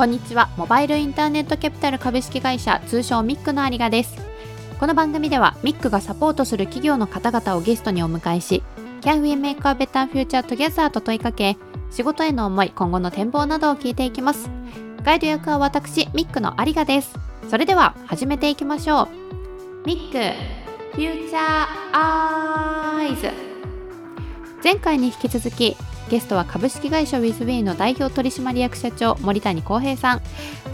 こんにちは。モバイルインターネットキャピタル株式会社通称ミックの有賀です。この番組ではミックがサポートする企業の方々をゲストにお迎えし Can we make a better future together と問いかけ仕事への思い今後の展望などを聞いていきます。ガイド役は私ミックの有賀です。それでは始めていきましょう。ミックフューチャーアイズ前回に引き続きゲストは株式会社ウィズウェイの代表取締役社長森谷康平さん。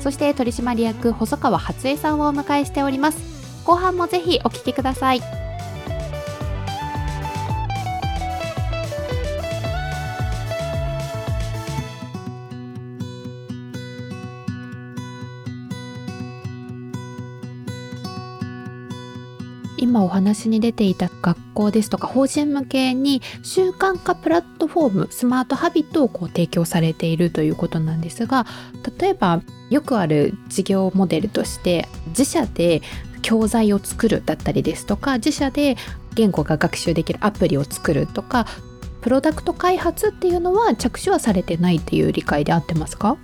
そして取締役細川初江さんをお迎えしております。後半もぜひお聞きください。今お話に出ていた学校ですとか法人向けに習慣化プラットフォームスマートハビットをこう提供されているということなんですが例えばよくある事業モデルとして自社で教材を作るだったりですとか自社で言語が学習できるアプリを作るとかプロダクト開発っていうのは着手はされてないっていう理解で合ってますか？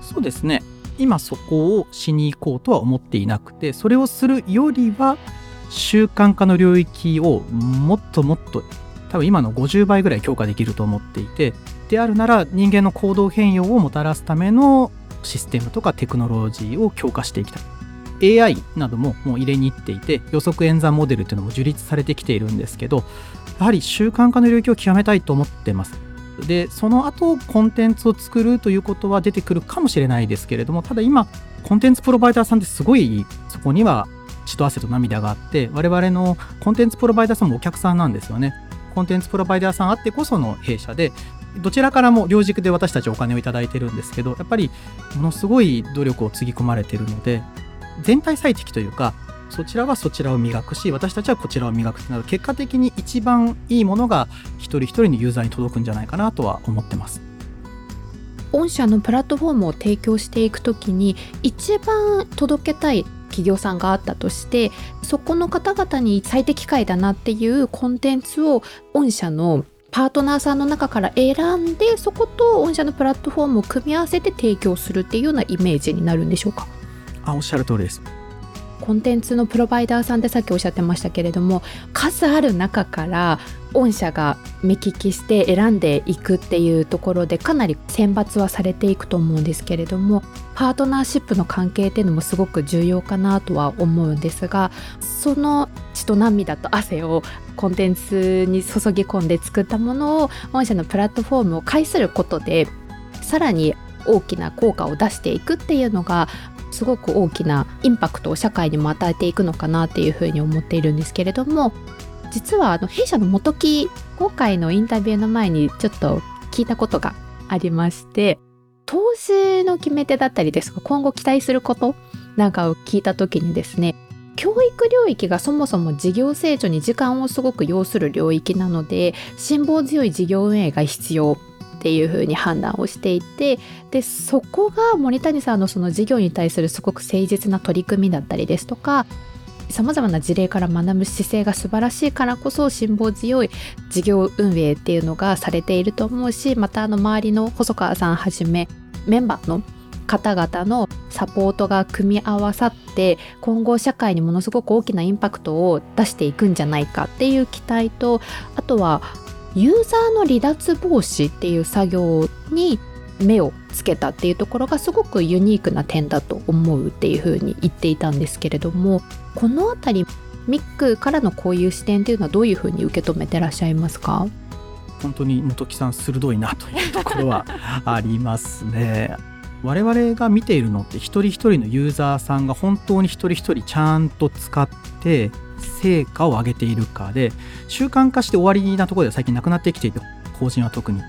そうですね。今そこをしに行こうとは思っていなくてそれをするよりは習慣化の領域をもっともっと多分今の50倍ぐらい強化できると思っていてであるなら人間の行動変容をもたらすためのシステムとかテクノロジーを強化していきたい。AI などももう入れに行っていて予測演算モデルっていうのも樹立されてきているんですけどやはり習慣化の領域を極めたいと思ってます。でその後コンテンツを作るということは出てくるかもしれないですけれどもただ今コンテンツプロバイダーさんってすごいそこには血と汗と涙があって我々のコンテンツプロバイダーさんもお客さんなんですよね。コンテンツプロバイダーさんあってこその弊社でどちらからも両軸で私たちお金をいただいてるんですけどやっぱりものすごい努力をつぎ込まれてるので全体最適というかそちらはそちらを磨くし私たちはこちらを磨くとなる。結果的に一番いいものが一人一人のユーザーに届くんじゃないかなとは思ってます。御社のプラットフォームを提供していくときに一番届けたい企業さんがあったとしてそこの方々に最適解だなっていうコンテンツを御社のパートナーさんの中から選んでそこと御社のプラットフォームを組み合わせて提供するっていうようなイメージになるんでしょうか？あおっしゃる通りです。コンテンツのプロバイダーさんってさっきおっしゃってましたけれども数ある中から御社が目利きして選んでいくっていうところでかなり選抜はされていくと思うんですけれどもパートナーシップの関係っていうのもすごく重要かなとは思うんですがその血と涙と汗をコンテンツに注ぎ込んで作ったものを御社のプラットフォームを介することでさらに大きな効果を出していくっていうのがすごく大きなインパクトを社会にも与えていくのかなっていうふうに思っているんですけれども実はあの弊社の元木今回のインタビューの前にちょっと聞いたことがありまして投資の決め手だったりですとか今後期待することなんかを聞いた時にですね教育領域がそもそも事業成長に時間をすごく要する領域なので辛抱強い事業運営が必要っていうふうに判断をしていてでそこが森谷さんのその事業に対するすごく誠実な取り組みだったりですとかさまざまな事例から学ぶ姿勢が素晴らしいからこそ辛抱強い事業運営っていうのがされていると思うしまたあの周りの細川さんはじめメンバーの方々のサポートが組み合わさって今後社会にものすごく大きなインパクトを出していくんじゃないかっていう期待とあとはユーザーの離脱防止っていう作業に目をつけたっていうところがすごくユニークな点だと思うっていうふうに言っていたんですけれどもこの辺りミックからのこういう視点っていうのはどういうふうに受け止めてらっしゃいますか？本当に本木さん鋭いなというところはありますね。我々が見ているのって一人一人のユーザーさんが本当に一人一人ちゃんと使って成果を上げているかで習慣化して終わりなところでは最近なくなってきていて法人は特に。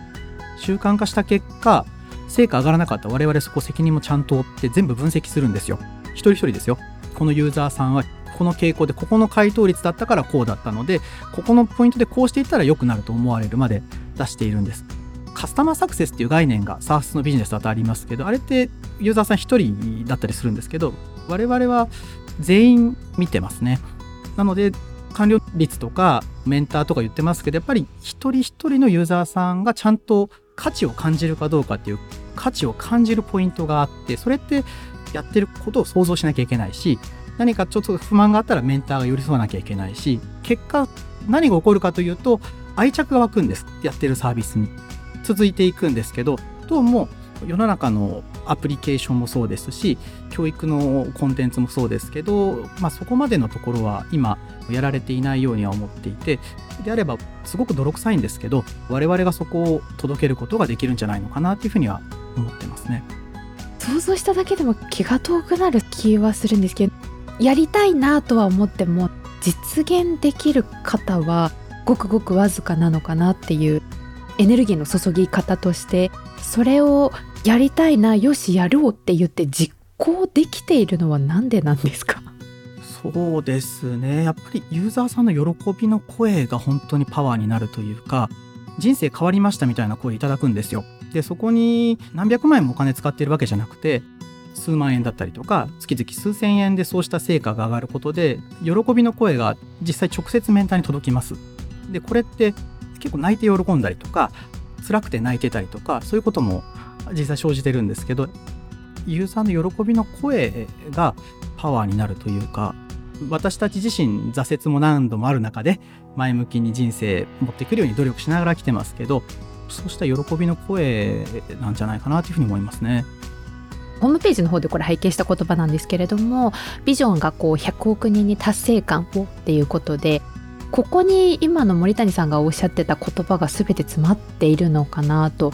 習慣化した結果成果上がらなかった我々そこ責任もちゃんと負って全部分析するんですよ。一人一人ですよ。このユーザーさんはこの傾向でここの回答率だったからこうだったのでここのポイントでこうしていったら良くなると思われるまで出しているんです。カスタマーサクセスっていう概念が SARS のビジネスだとありますけどあれってユーザーさん1人だったりするんですけど我々は全員見てますね。なので完了率とかメンターとか言ってますけどやっぱり一人一人のユーザーさんがちゃんと価値を感じるかどうかっていう価値を感じるポイントがあってそれってやってることを想像しなきゃいけないし何かちょっと不満があったらメンターが寄り添わなきゃいけないし結果何が起こるかというと愛着が湧くんです。やってるサービスに。続いていくんですけどどうも世の中のアプリケーションもそうですし教育のコンテンツもそうですけど、まあ、そこまでのところは今やられていないようには思っていてであればすごく泥臭いんですけど我々がそこを届けることができるんじゃないのかなっていうふうには思ってますね。想像しただけでも気が遠くなる気はするんですけどやりたいなとは思っても実現できる方はごくごくわずかなのかなっていうエネルギーの注ぎ方としてそれをやりたいなよしやろうって言って実行できているのは何でなんですか？そうですねやっぱりユーザーさんの喜びの声が本当にパワーになるというか人生変わりましたみたいな声いただくんですよ。でそこに何百万円もお金使ってるわけじゃなくて数万円だったりとか月々数千円でそうした成果が上がることで喜びの声が実際直接メンターに届きます。でこれって結構泣いて喜んだりとか辛くて泣いてたりとかそういうことも実際生じてるんですけどユーザーの喜びの声がパワーになるというか私たち自身挫折も何度もある中で前向きに人生持ってくるように努力しながら来てますけどそうした喜びの声なんじゃないかなというふうに思いますね。ホームページの方でこれ拝見した言葉なんですけれどもビジョンがこう100億人に達成感をっていうことでここに今の森谷さんがおっしゃってた言葉が全て詰まっているのかなと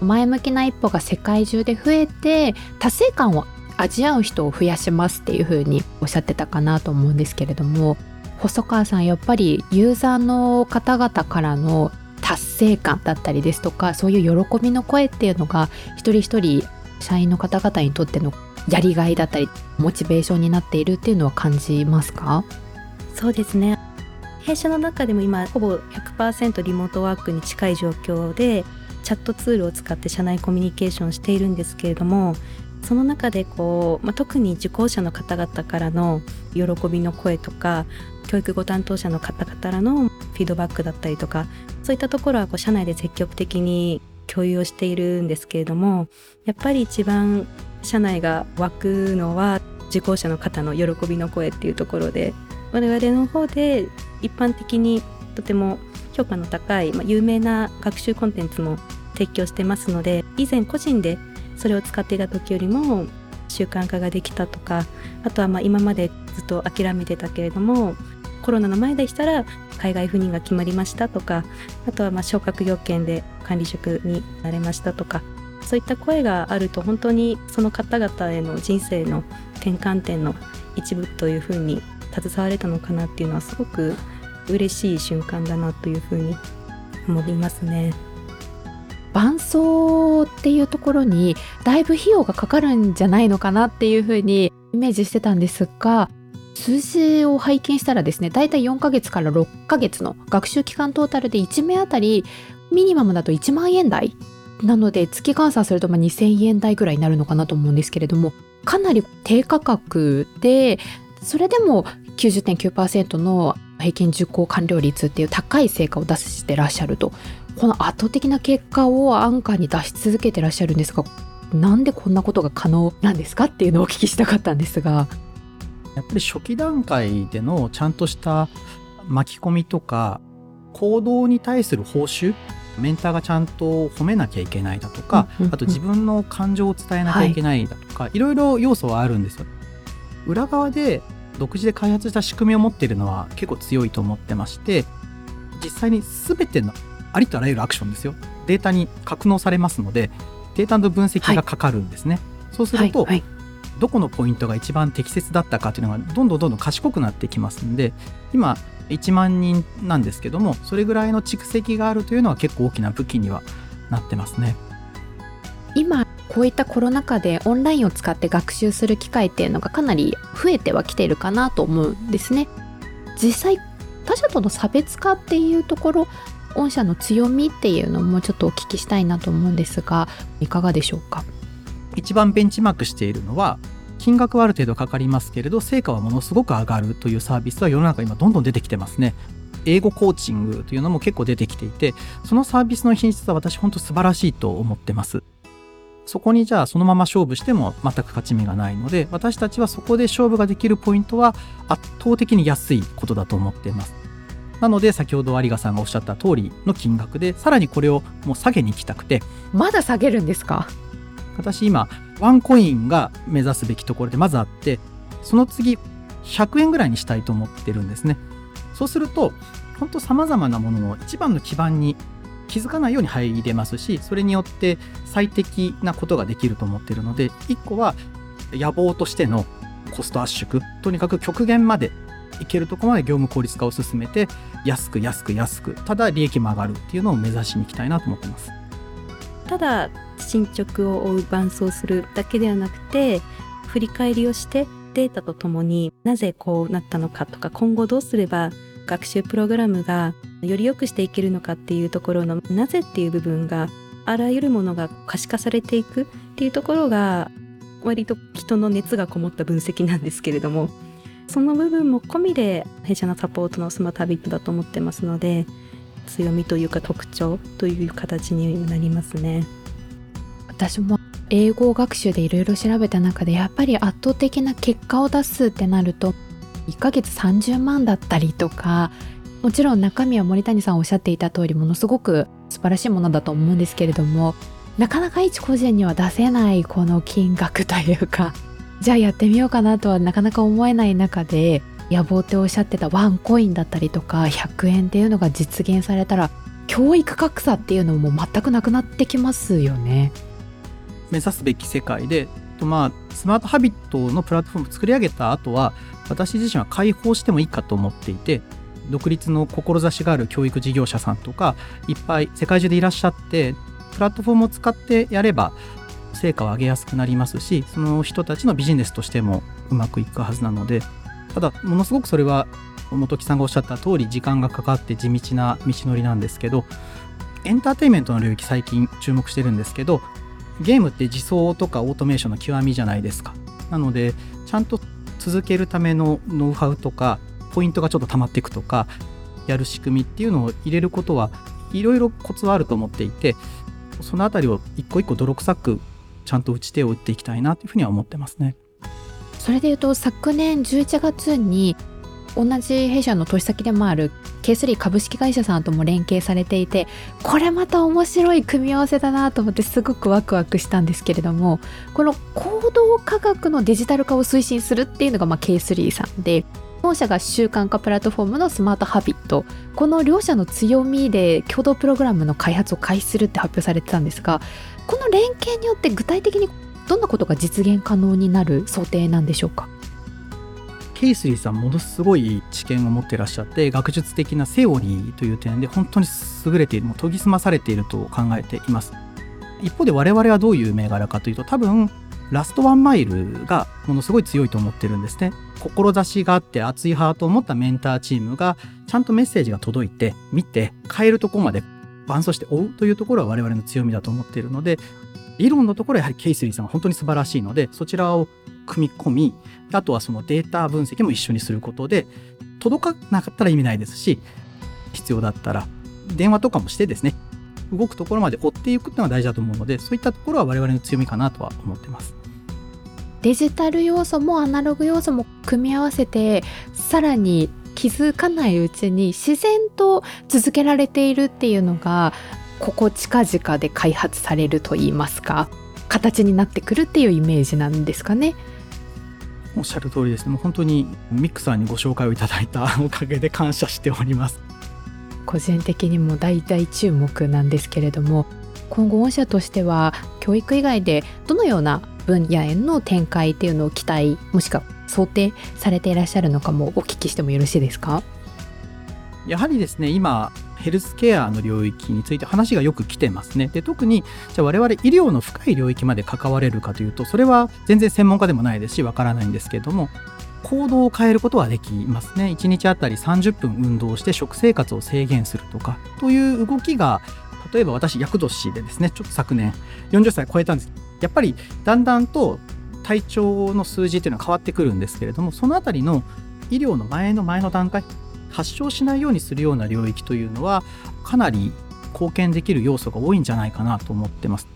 前向きな一歩が世界中で増えて達成感を味わう人を増やしますっていうふうにおっしゃってたかなと思うんですけれども細川さんやっぱりユーザーの方々からの達成感だったりですとかそういう喜びの声っていうのが一人一人社員の方々にとってのやりがいだったりモチベーションになっているっていうのは感じますか？そうですね。弊社の中でも今ほぼ100%リモートワークに近い状況でチャットツールを使って社内コミュニケーションしているんですけれどもその中でこう、まあ、特に受講者の方々からの喜びの声とか教育ご担当者の方々からのフィードバックだったりとかそういったところはこう社内で積極的に共有をしているんですけれどもやっぱり一番社内が湧くのは受講者の方の喜びの声っていうところで我々の方で一般的にとても評価の高い、まあ、有名な学習コンテンツも提供してますので以前個人でそれを使っていた時よりも習慣化ができたとかあとはま今までずっと諦めてたけれどもコロナの前でしたら海外赴任が決まりましたとかあとはま昇格要件で管理職になれましたとかそういった声があると本当にその方々への人生の転換点の一部というふうに携われたのかなっていうのはすごく嬉しい瞬間だなというふうに思いますね。伴奏っていうところにだいぶ費用がかかるんじゃないのかなっていうふうにイメージしてたんですが数字を拝見したらですねだいたい4ヶ月から6ヶ月の学習期間トータルで1名あたりミニマムだと1万円台なので月換算するとま2000円台ぐらいになるのかなと思うんですけれどもかなり低価格でそれでも90.9%の平均受講完了率っていう高い成果を出してらっしゃると。この圧倒的な結果をアンカーに出し続けてらっしゃるんですがなんでこんなことが可能なんですかっていうのをお聞きしたかったんですが。やっぱり初期段階でのちゃんとした巻き込みとか行動に対する報酬メンターがちゃんと褒めなきゃいけないだとか、あと自分の感情を伝えなきゃいけないだとか、はい、いろいろ要素はあるんですよ。裏側で独自で開発した仕組みを持っているのは結構強いと思ってまして実際に全てのありとあらゆるアクションですよ。データに格納されますのでデータの分析がかかるんですね、はい、そうすると、はいはい、どこのポイントが一番適切だったかというのがどんどんどんどん賢くなってきますんで今1万人なんですけどもそれぐらいの蓄積があるというのは結構大きな武器にはなってますね。今こういったコロナ禍でオンラインを使って学習する機会っていうのがかなり増えてはきているかなと思うんですね。実際他社との差別化っていうところ御社の強みっていうのもちょっとお聞きしたいなと思うんですがいかがでしょうか？一番ベンチマークしているのは金額はある程度かかりますけれど成果はものすごく上がるというサービスは世の中今どんどん出てきてますね。英語コーチングというのも結構出てきていてそのサービスの品質は私本当素晴らしいと思ってます。そこにじゃあそのまま勝負しても全く勝ち目がないので私たちはそこで勝負ができるポイントは圧倒的に安いことだと思っています。なので先ほど有賀さんがおっしゃった通りの金額でさらにこれをもう下げに行きたくて。まだ下げるんですか？私今ワンコインが目指すべきところでまずあってその次100円ぐらいにしたいと思ってるんですね。そうすると本当さまざまなものの一番の基盤に気づかないように入れますしそれによって最適なことができると思っているので1個は野望としてのコスト圧縮。とにかく極限までいけるとこまで業務効率化を進めて安く安く安くただ利益も上がるっていうのを目指しに行きたいなと思ってます。ただ進捗を追う伴走するだけではなくて振り返りをしてデータとともになぜこうなったのかとか今後どうすれば学習プログラムがより良くしていけるのかっていうところのなぜっていう部分があらゆるものが可視化されていくっていうところが割と人の熱がこもった分析なんですけれどもその部分も込みで弊社のサポートのスマートハビットだと思ってますので強みというか特徴という形になりますね。私も英語学習でいろいろ調べた中でやっぱり圧倒的な結果を出すってなると1ヶ月30万だったりとかもちろん中身は森谷さんおっしゃっていた通りものすごく素晴らしいものだと思うんですけれどもなかなか一個人には出せないこの金額というか じゃあやってみようかなとはなかなか思えない中で野望っておっしゃってたワンコインだったりとか100円っていうのが実現されたら教育格差っていうのも全くなくなってきますよね。目指すべき世界でまあ、スマートハビットのプラットフォームを作り上げた後は私自身は開放してもいいかと思っていて独立の志がある教育事業者さんとかいっぱい世界中でいらっしゃってプラットフォームを使ってやれば成果を上げやすくなりますしその人たちのビジネスとしてもうまくいくはずなのでただものすごくそれは本木さんがおっしゃった通り時間がかかって地道な道のりなんですけどエンターテインメントの領域最近注目してるんですけどゲームって自走とかオートメーションの極みじゃないですか。なので、ちゃんと続けるためのノウハウとか、ポイントがちょっと溜まっていくとか、やる仕組みっていうのを入れることはいろいろコツはあると思っていて、そのあたりを一個一個泥臭くちゃんと打ち手を打っていきたいなというふうには思ってますね。それでいうと昨年11月に同じ弊社の投資先でもある K3 株式会社さんとも連携されていてこれまた面白い組み合わせだなと思ってすごくワクワクしたんですけれどもこの行動科学のデジタル化を推進するっていうのがまあ K3 さんで本社が習慣化プラットフォームのスマートハビット。この両社の強みで共同プログラムの開発を開始するって発表されてたんですがこの連携によって具体的にどんなことが実現可能になる想定なんでしょうか？ケイスリーさんものすごい知見を持ってらっしゃって学術的なセオリーという点で本当に優れているもう研ぎ澄まされていると考えています。一方で我々はどういう銘柄かというと多分ラストワンマイルがものすごい強いと思ってるんですね。志があって熱いハートを持ったメンターチームがちゃんとメッセージが届いて見て変えるとこまで伴走して追うというところは我々の強みだと思っているので理論のところはやはりケイスリーさんは本当に素晴らしいのでそちらを組み込みあとはそのデータ分析も一緒にすることで届かなかったら意味ないですし必要だったら電話とかもしてですね動くところまで追っていくっていうのが大事だと思うのでそういったところは我々の強みかなとは思ってます。デジタル要素もアナログ要素も組み合わせてさらに気づかないうちに自然と続けられているっていうのがここ近々で開発されるといいますか形になってくるっていうイメージなんですかね？おっしゃる通りです。ねもう本当にミックさんにご紹介をいただいたおかげで感謝しております個人的にも大大注目なんですけれども今後御社としては教育以外でどのような分野への展開っていうのを期待もしくは想定されていらっしゃるのかもお聞きしてもよろしいですか？やはりですね今ヘルスケアの領域について話がよく来てますね。で特にじゃあ我々医療の深い領域まで関われるかというとそれは全然専門家でもないですしわからないんですけれども行動を変えることはできますね。1日あたり30分運動して食生活を制限するとかという動きが例えば私厄年でですねちょっと昨年40歳超えたんですやっぱりだんだんと体調の数字っていうのは変わってくるんですけれどもそのあたりの医療の前の前の段階発症しないようにするような領域というのはかなり貢献できる要素が多いんじゃないかなと思ってます。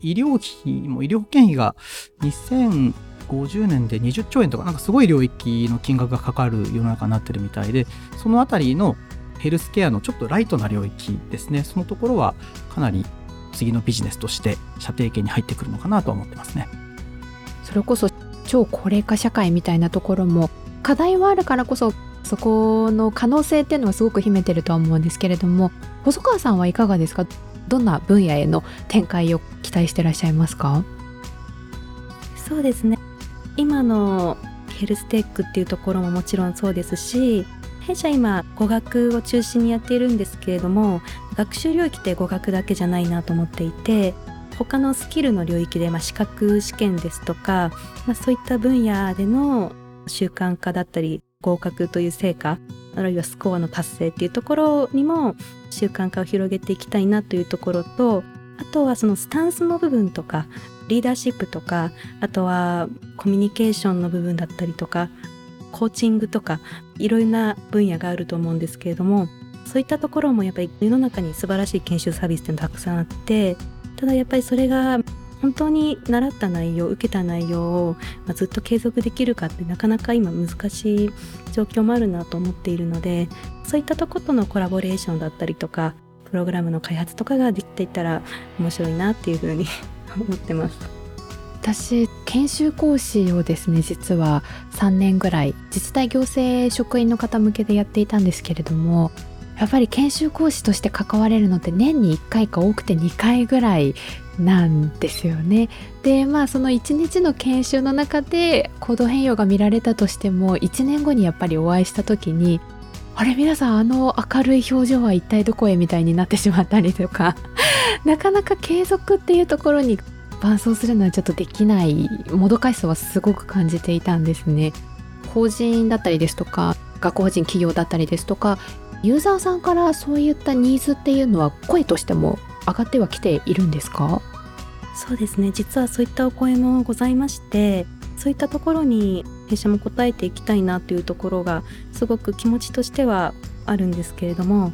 医療費も医療保険費が2050年で20兆円とかなんかすごい領域の金額がかかる世の中になってるみたいでそのあたりのヘルスケアのちょっとライトな領域ですね。そのところはかなり次のビジネスとして射程圏に入ってくるのかなと思ってますね。それこそ超高齢化社会みたいなところも課題はあるからこそそこの可能性っていうのはすごく秘めてるとは思うんですけれども細川さんはいかがですか？どんな分野への展開を期待してらっしゃいますか？そうですね今のヘルステックっていうところももちろんそうですし弊社今語学を中心にやっているんですけれども学習領域って語学だけじゃないなと思っていて他のスキルの領域で、まあ、資格試験ですとか、まあ、そういった分野での習慣化だったり合格という成果あるいはスコアの達成っていうところにも習慣化を広げていきたいなというところとあとはそのスタンスの部分とかリーダーシップとかあとはコミュニケーションの部分だったりとかコーチングとかいろいろな分野があると思うんですけれどもそういったところもやっぱり世の中に素晴らしい研修サービスってたくさんあってただやっぱりそれが本当に習った内容受けた内容を、まあ、ずっと継続できるかってなかなか今難しい状況もあるなと思っているのでそういったとことのコラボレーションだったりとかプログラムの開発とかができていったら面白いなっていうふうに思ってます。私研修講師をですね実は3年ぐらい自治体行政職員の方向けでやっていたんですけれどもやっぱり研修講師として関われるのって年に1回か多くて2回ぐらいなんですよね。でまあその1日の研修の中で行動変容が見られたとしても1年後にやっぱりお会いした時にあれ皆さんあの明るい表情は一体どこへみたいになってしまったりとか。なかなか継続っていうところに伴走するのはちょっとできないもどかしさはすごく感じていたんですね。法人だったりですとか学校法人企業だったりですとかユーザーさんからそういったニーズっていうのは声としても上がってはきているんですか？そうですね。実はそういったお声もございましてそういったところに弊社も答えていきたいなというところがすごく気持ちとしてはあるんですけれども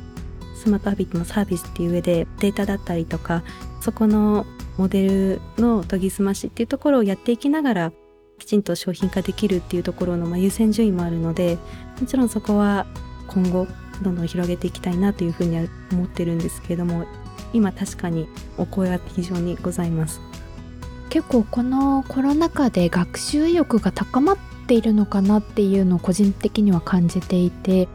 スマートハビットのサービスっていう上でデータだったりとかそこのモデルの研ぎ澄ましっていうところをやっていきながらきちんと商品化できるっていうところの優先順位もあるのでもちろんそこは今後どんどん広げていきたいなというふうには思ってるんですけれども今確かにお声は非常にございます。結構このコロナ禍で学習意欲が高まっているのかなっていうのを個人的には感じていて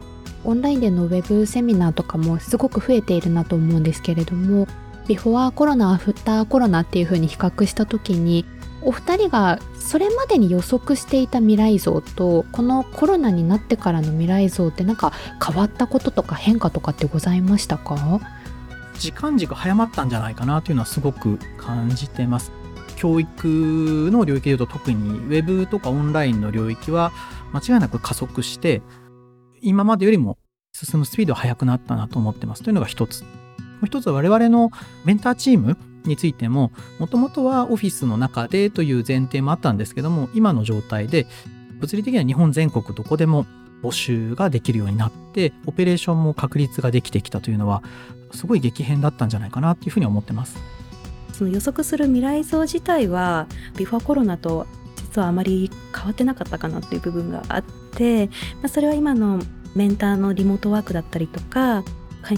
オンラインでのウェブセミナーとかもすごく増えているなと思うんですけれどもビフォアコロナアフターコロナっていう風に比較した時にお二人がそれまでに予測していた未来像とこのコロナになってからの未来像ってなんか変わったこととか変化とかってございましたか？時間軸早まったんじゃないかなというのはすごく感じてます。教育の領域でいうと特にウェブとかオンラインの領域は間違いなく加速して今までよりも進むスピードは速くなったなと思ってますというのが一つ。もう一つは我々のメンターチームについてももともとはオフィスの中でという前提もあったんですけども今の状態で物理的には日本全国どこでも募集ができるようになってオペレーションも確立ができてきたというのはすごい激変だったんじゃないかなっていうふうに思ってます。その予測する未来像自体はビフォーコロナと実はあまり変わってなかったかなっていう部分があって、まあ、それは今のメンターのリモートワークだったりとか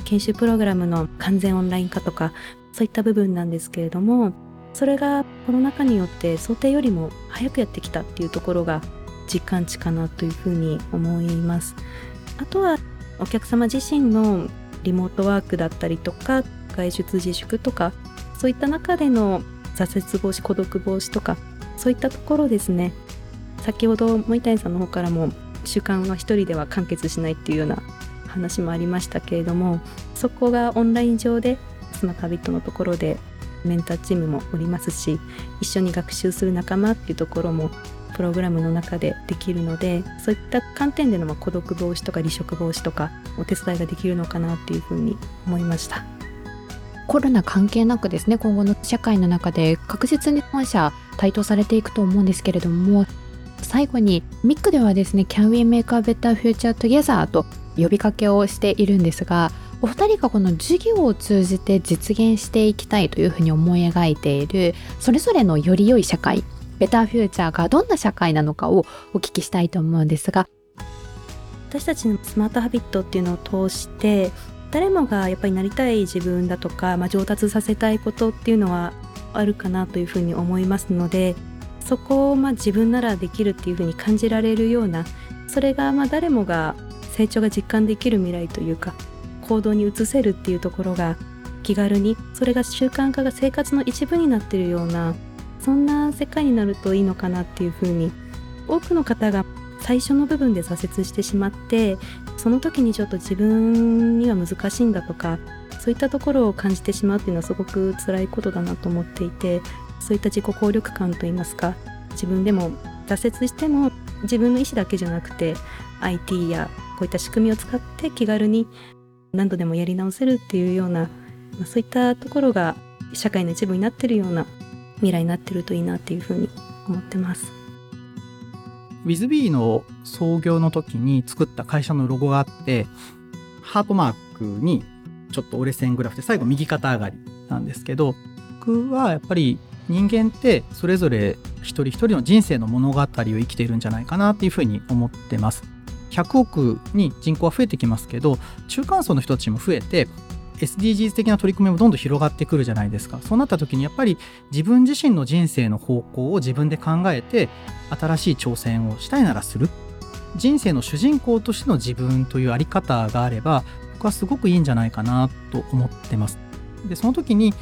研修プログラムの完全オンライン化とかそういった部分なんですけれどもそれがコロナ禍によって想定よりも早くやってきたっていうところが実感値かなというふうに思います。あとはお客様自身のリモートワークだったりとか外出自粛とかそういった中での挫折防止孤独防止とかそういったところですね。先ほど森谷さんの方からも習慣は一人では完結しないっていうような話もありましたけれどもそこがオンライン上でスマタビットのところでメンターチームもおりますし一緒に学習する仲間っていうところもプログラムの中でできるのでそういった観点での孤独防止とか離職防止とかお手伝いができるのかなっていうふうに思いました。コロナ関係なくですね今後の社会の中で確実に本社台頭されていくと思うんですけれども最後にミックではですね Can we make a better future together と呼びかけをしているんですがお二人がこの授業を通じて実現していきたいというふうに思い描いているそれぞれのより良い社会ベターフューチャーがどんな社会なのかをお聞きしたいと思うんですが私たちのスマートハビットっていうのを通して誰もがやっぱりなりたい自分だとか、まあ、上達させたいことっていうのはあるかなというふうに思いますのでそこをまあ自分ならできるっていうふうに感じられるようなそれがまあ誰もが成長が実感できる未来というか行動に移せるっていうところが気軽にそれが習慣化が生活の一部になっているようなそんな世界になるといいのかなっていうふうに多くの方が最初の部分で挫折してしまってその時にちょっと自分には難しいんだとかそういったところを感じてしまうっていうのはすごく辛いことだなと思っていてそういった自己効力感といいますか自分でも挫折しても自分の意思だけじゃなくて IT やこういった仕組みを使って気軽に何度でもやり直せるっていうような、そういったところが社会の一部になってるような未来になってるといいなっていうふうに思ってます。ウィズビーの創業の時に作った会社のロゴがあってハートマークにちょっと折れ線グラフで最後右肩上がりなんですけど僕はやっぱり人間ってそれぞれ一人一人の人生の物語を生きているんじゃないかなっていうふうに思ってます。100億に人口は増えてきますけど中間層の人たちも増えて SDGs 的な取り組みもどんどん広がってくるじゃないですか。そうなった時にやっぱり自分自身の人生の方向を自分で考えて新しい挑戦をしたいならする。人生の主人公としての自分というあり方があれば僕はすごくいいんじゃないかなと思ってます。でその時に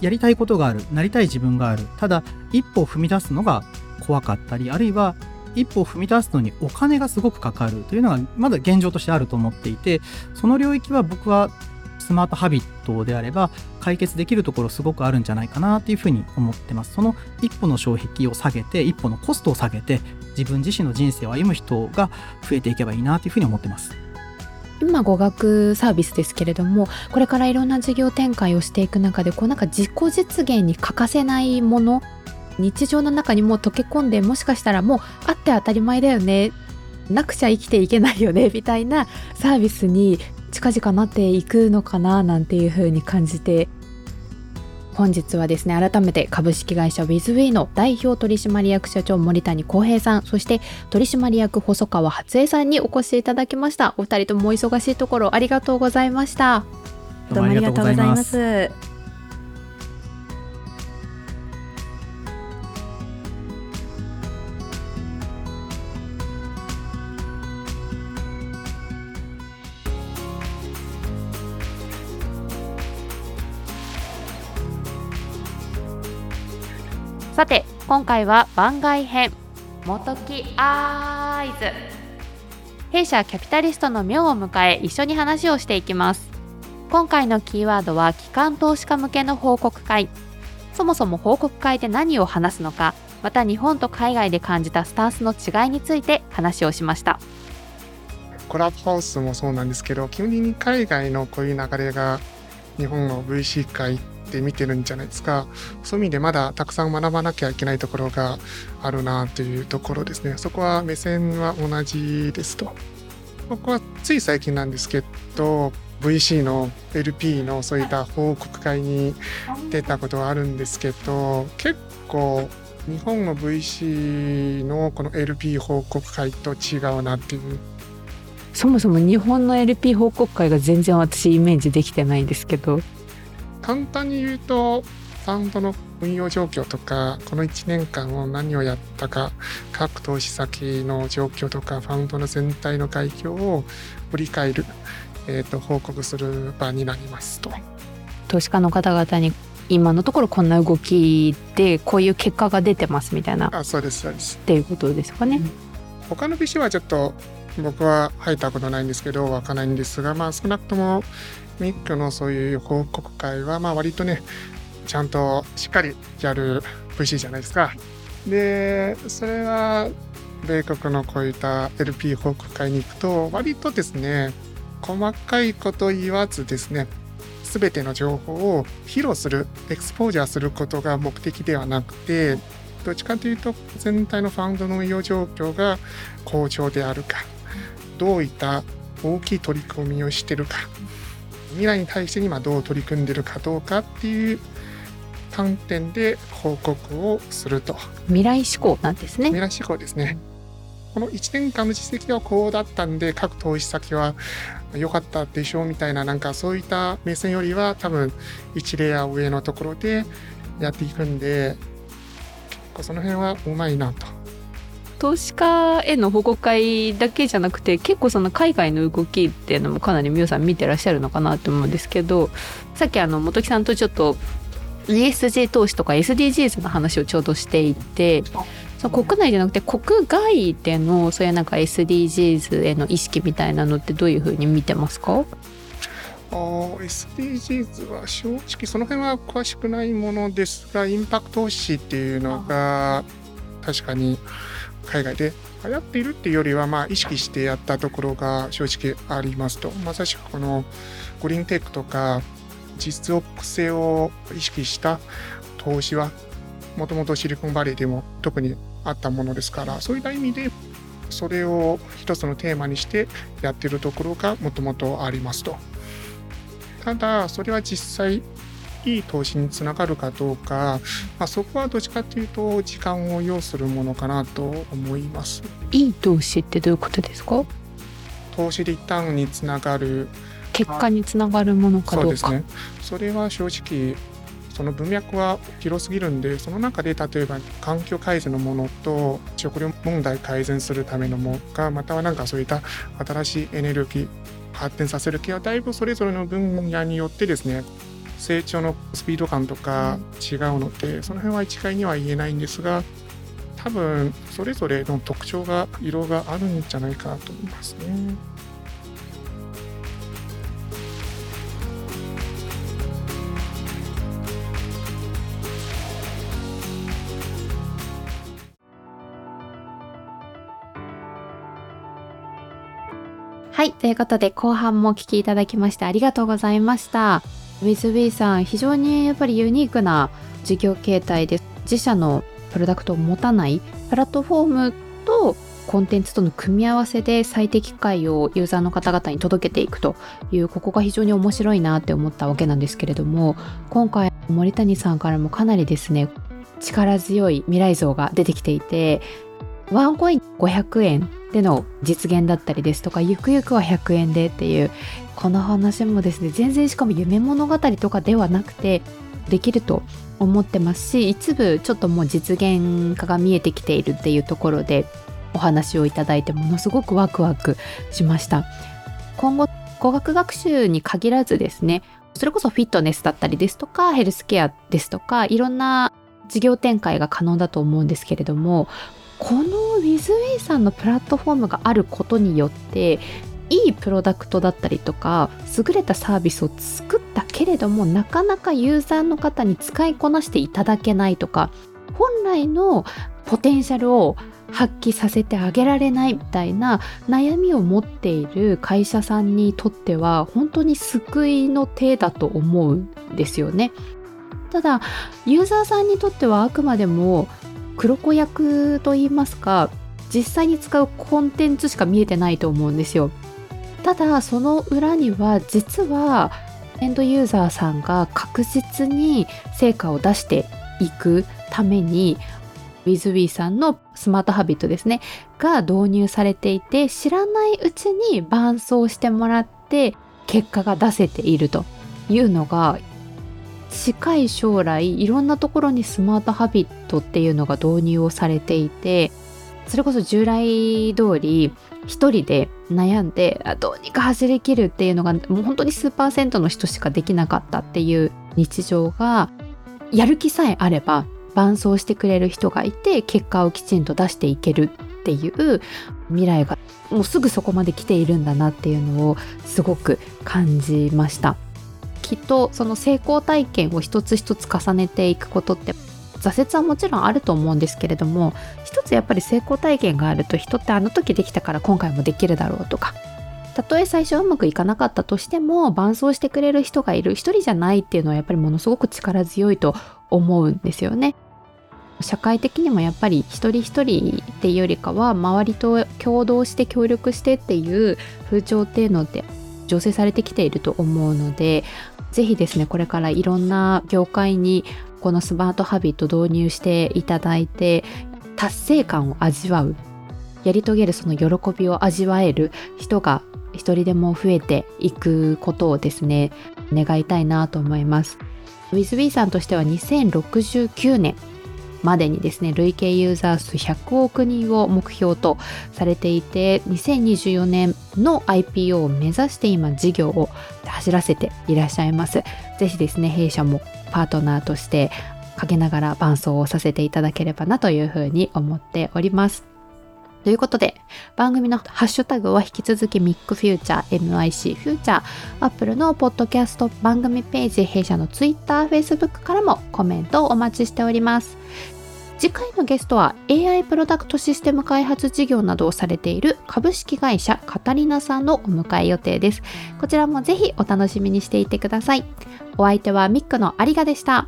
やりたいことがある。なりたい自分がある。ただ一歩を踏み出すのが怖かったりあるいは一歩を踏み出すのにお金がすごくかかるというのがまだ現状としてあると思っていてその領域は僕はスマートハビットであれば解決できるところすごくあるんじゃないかなっていうふうに思ってます。その一歩の障壁を下げて一歩のコストを下げて自分自身の人生を歩む人が増えていけばいいなというふうに思ってます。今語学サービスですけれどもこれからいろんな事業展開をしていく中でこうなんか自己実現に欠かせないもの日常の中にも溶け込んでもしかしたらもうあって当たり前だよねなくちゃ生きていけないよねみたいなサービスに近々なっていくのかななんていう風に感じて本日はですね改めて株式会社 WizWe の代表取締役社長森谷康平さんそして取締役細川初江さんにお越しいただきました。お二人ともお忙しいところありがとうございました。どうもありがとうございます。さて今回は番外編元木アイズ。弊社キャピタリストの妙を迎え一緒に話をしていきます。今回のキーワードは機関投資家向けの報告会。そもそも報告会で何を話すのかまた日本と海外で感じたスタンスの違いについて話をしました。コラボハウスもそうなんですけど基本的に海外のこういう流れが日本の VC 会って見てるんじゃないですか。そういう意味でまだたくさん学ばなきゃいけないところがあるなというところですね。そこは目線は同じですと。僕はつい最近なんですけど VC の LP のそういった報告会に出たことはあるんですけど結構日本の VC のこの LP 報告会と違うなっていう。そもそも日本の LP 報告会が全然私イメージできてないんですけど簡単に言うと、ファンドの運用状況とか、この1年間を何をやったか、各投資先の状況とか、ファンドの全体の概況を振り返る、えーと、報告する場になりますと。投資家の方々に今のところこんな動きでこういう結果が出てますみたいなあそうですそうですっていうことですかね。他の BC はちょっと僕は入ったことないんですけどわかんないんですがまあ少なくともミックのそういう報告会は、まあ割とね、ちゃんとしっかりやる VC じゃないですか。で、それは、米国のこういった LP 報告会に行くと、割とですね、細かいこと言わずですね、すべての情報を披露する、エクスポージャーすることが目的ではなくて、どっちかというと全体のファンドの運用状況が好調であるか、どういった大きい取り組みをしてるか。未来に対して今どう取り組んでるかどうかっていう観点で報告をすると。未来志向なんですね。未来志向ですね。この1年間の実績はこうだったんで各投資先は良かったでしょうみたいななんかそういった目線よりは多分1レイヤー上のところでやっていくんで結構その辺はうまいなと投資家への報告会だけじゃなくて結構その海外の動きっていうのもかなり皆さん見てらっしゃるのかなと思うんですけどさっきあの本木さんとちょっと ESG 投資とか SDGs の話をちょうどしていてその国内じゃなくて国外でのそういうなんか SDGs への意識みたいなのってどういうふうに見てますか？あ SDGs は正直その辺は詳しくないものですがインパクト投資っていうのが確かに海外で流行っているっていうよりはまあ意識してやったところが正直ありますとまさしくこのグリーンテックとか実属性を意識した投資はもともとシリコンバレーでも特にあったものですからそういった意味でそれを一つのテーマにしてやってるところがもともとありますと。ただそれは実際いい投資につながるかどうか、まあ、そこはどっちかというと時間を要するものかなと思います。いい投資ってどういうことですか？投資リターンにつながる。結果につながるものかどうか。そうですね。それは正直その文脈は広すぎるんでその中で例えば環境改善のものと食料問題改善するためのものかまたはなんかそういった新しいエネルギー発展させる系はだいぶそれぞれの分野によってですね成長のスピード感とか違うのでその辺は一概には言えないんですが多分それぞれの特徴が色があるんじゃないかなと思いますね。はい。ということで、後半もお聞きいただきましてありがとうございました。ウィズビーさん、非常にやっぱりユニークな事業形態で、自社のプロダクトを持たないプラットフォームとコンテンツとの組み合わせで最適解をユーザーの方々に届けていくという、ここが非常に面白いなって思ったわけなんですけれども、今回、森谷さんからもかなりですね、力強い未来像が出てきていて、ワンコイン500円での実現だったりですとかゆくゆくは100円でっていうこの話もですね全然しかも夢物語とかではなくてできると思ってます。し一部ちょっともう実現化が見えてきているっていうところでお話をいただいてものすごくワクワクしました。今後語学学習に限らずですねそれこそフィットネスだったりですとかヘルスケアですとかいろんな事業展開が可能だと思うんですけれどもこの WithWe さんのプラットフォームがあることによっていいプロダクトだったりとか優れたサービスを作ったけれどもなかなかユーザーの方に使いこなしていただけないとか本来のポテンシャルを発揮させてあげられないみたいな悩みを持っている会社さんにとっては本当に救いの手だと思うんですよね。ただユーザーさんにとってはあくまでも黒子役と言いますか実際に使うコンテンツしか見えてないと思うんですよ。ただその裏には実はエンドユーザーさんが確実に成果を出していくために WithWe さんのスマートハビットですねが導入されていて知らないうちに伴走してもらって結果が出せているというのが近い将来いろんなところにスマートハビットっていうのが導入をされていてそれこそ従来通り一人で悩んでどうにか走りきるっていうのがもう本当に数パーセントの人しかできなかったっていう日常がやる気さえあれば伴走してくれる人がいて結果をきちんと出していけるっていう未来がもうすぐそこまで来ているんだなっていうのをすごく感じました。きっとその成功体験を一つ一つ重ねていくことって挫折はもちろんあると思うんですけれども一つやっぱり成功体験があると人ってあの時できたから今回もできるだろうとかたとえ最初うまくいかなかったとしても伴走してくれる人がいる一人じゃないっていうのはやっぱりものすごく力強いと思うんですよね。社会的にもやっぱり一人一人っていうよりかは周りと共同して協力してっていう風潮っていうのって醸成されてきていると思うのでぜひですねこれからいろんな業界にこのスマートハビット導入していただいて達成感を味わうやり遂げるその喜びを味わえる人が一人でも増えていくことをですね願いたいなと思います。ウィズ・ウィーさんとしては2069年までにですね累計ユーザー数100億人を目標とされていて2024年の IPO を目指して今事業を走らせていらっしゃいます。ぜひですね弊社もパートナーとして陰ながら伴走をさせていただければなというふうに思っております。ということで、番組のハッシュタグは引き続きミックフューチャー、MIC フューチャー、Apple のポッドキャスト番組ページ、弊社の Twitter、Facebook からもコメントをお待ちしております。次回のゲストは AI プロダクトシステム開発事業などをされている株式会社カタリナさんのお迎え予定です。こちらもぜひお楽しみにしていてください。お相手はミックの有賀でした。